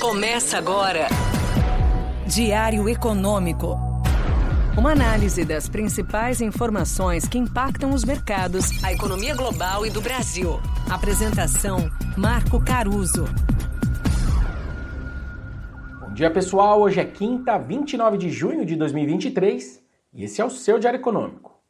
Começa agora. Diário Econômico. Uma análise das principais informações que impactam os mercados, a economia global e do Brasil. Apresentação: Marco Caruso. Bom dia, pessoal. Hoje é quinta, 29 de junho de 2023 e esse é o seu Diário Econômico.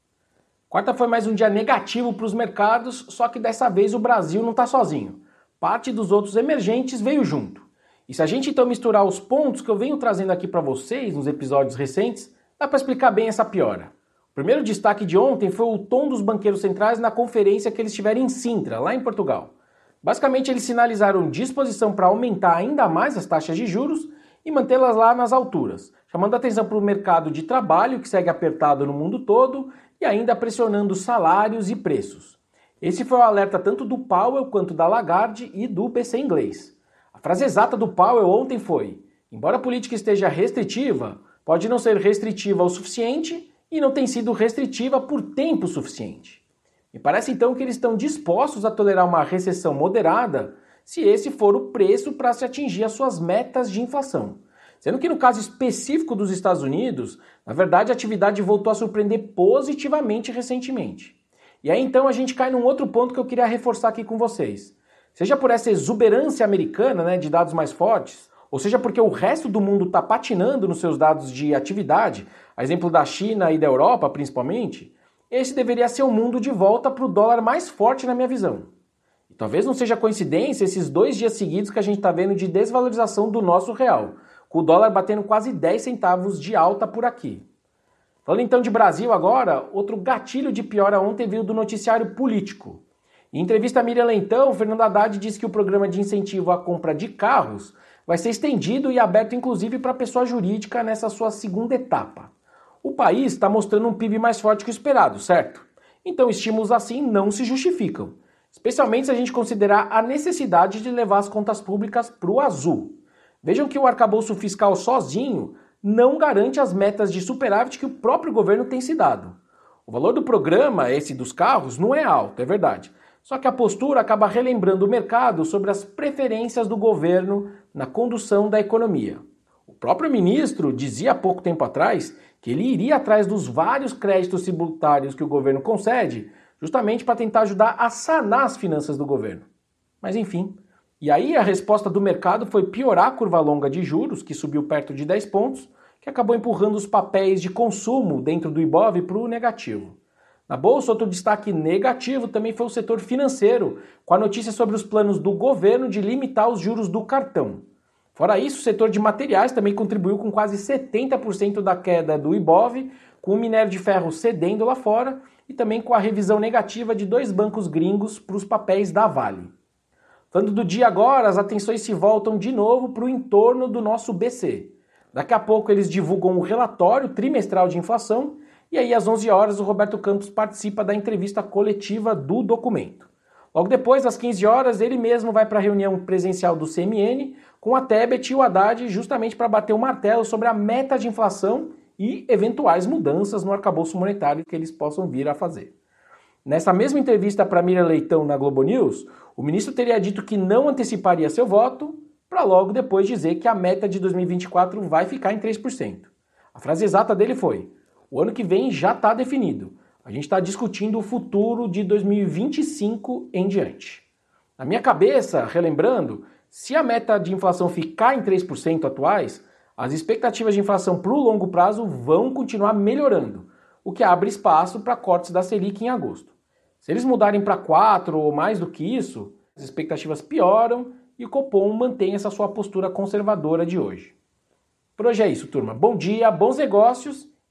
Quarta foi mais um dia negativo para os mercados, só que dessa vez o Brasil não está sozinho. Parte dos outros emergentes veio junto. E se a gente então misturar os pontos que eu venho trazendo aqui para vocês nos episódios recentes, dá para explicar bem essa piora. O primeiro destaque de ontem foi o tom dos banqueiros centrais na conferência que eles tiveram em Sintra, lá em Portugal. Basicamente, eles sinalizaram disposição para aumentar ainda mais as taxas de juros e mantê-las lá nas alturas, chamando atenção para o mercado de trabalho, que segue apertado no mundo todo, e ainda pressionando salários e preços. Esse foi o alerta tanto do Powell quanto da Lagarde e do PC inglês. A frase exata do Powell ontem foi: embora a política esteja restritiva, pode não ser restritiva o suficiente e não tem sido restritiva por tempo suficiente. Me parece então que eles estão dispostos a tolerar uma recessão moderada se esse for o preço para se atingir as suas metas de inflação. Sendo que no caso específico dos Estados Unidos, na verdade a atividade voltou a surpreender positivamente recentemente. E aí então a gente cai num outro ponto que eu queria reforçar aqui com vocês. Seja por essa exuberância americana né, de dados mais fortes, ou seja porque o resto do mundo está patinando nos seus dados de atividade, a exemplo da China e da Europa principalmente, esse deveria ser o mundo de volta para o dólar mais forte na minha visão. E talvez não seja coincidência esses dois dias seguidos que a gente está vendo de desvalorização do nosso real, com o dólar batendo quase 10 centavos de alta por aqui. Falando então de Brasil agora, outro gatilho de piora ontem veio do noticiário político. Em entrevista a Miriam Leitão, Fernando Haddad disse que o programa de incentivo à compra de carros vai ser estendido e aberto inclusive para pessoa jurídica nessa sua segunda etapa. O país está mostrando um PIB mais forte que o esperado, certo? Então estímulos assim não se justificam, especialmente se a gente considerar a necessidade de levar as contas públicas para o azul. Vejam que o arcabouço fiscal sozinho não garante as metas de superávit que o próprio governo tem se dado. O valor do programa, esse dos carros, não é alto, é verdade. Só que a postura acaba relembrando o mercado sobre as preferências do governo na condução da economia. O próprio ministro dizia há pouco tempo atrás que ele iria atrás dos vários créditos tributários que o governo concede, justamente para tentar ajudar a sanar as finanças do governo. Mas enfim. E aí a resposta do mercado foi piorar a curva longa de juros, que subiu perto de 10 pontos, que acabou empurrando os papéis de consumo dentro do Ibov para o negativo. Na bolsa, outro destaque negativo também foi o setor financeiro, com a notícia sobre os planos do governo de limitar os juros do cartão. Fora isso, o setor de materiais também contribuiu com quase 70% da queda do Ibov, com o minério de ferro cedendo lá fora e também com a revisão negativa de dois bancos gringos para os papéis da Vale. Falando do dia agora, as atenções se voltam de novo para o entorno do nosso BC. Daqui a pouco eles divulgam o relatório trimestral de inflação e aí, às 11 horas, o Roberto Campos participa da entrevista coletiva do documento. Logo depois, às 15 horas, ele mesmo vai para a reunião presencial do CMN com a Tebet e o Haddad, justamente para bater o martelo sobre a meta de inflação e eventuais mudanças no arcabouço monetário que eles possam vir a fazer. Nessa mesma entrevista para Miriam Leitão na Globo News, o ministro teria dito que não anteciparia seu voto, para logo depois dizer que a meta de 2024 vai ficar em 3%. A frase exata dele foi: o ano que vem já está definido. A gente está discutindo o futuro de 2025 em diante. Na minha cabeça, relembrando, se a meta de inflação ficar em 3% atuais, as expectativas de inflação para o longo prazo vão continuar melhorando, o que abre espaço para cortes da Selic em agosto. Se eles mudarem para 4 ou mais do que isso, as expectativas pioram e o Copom mantém essa sua postura conservadora de hoje. Por hoje é isso, turma. Bom dia, bons negócios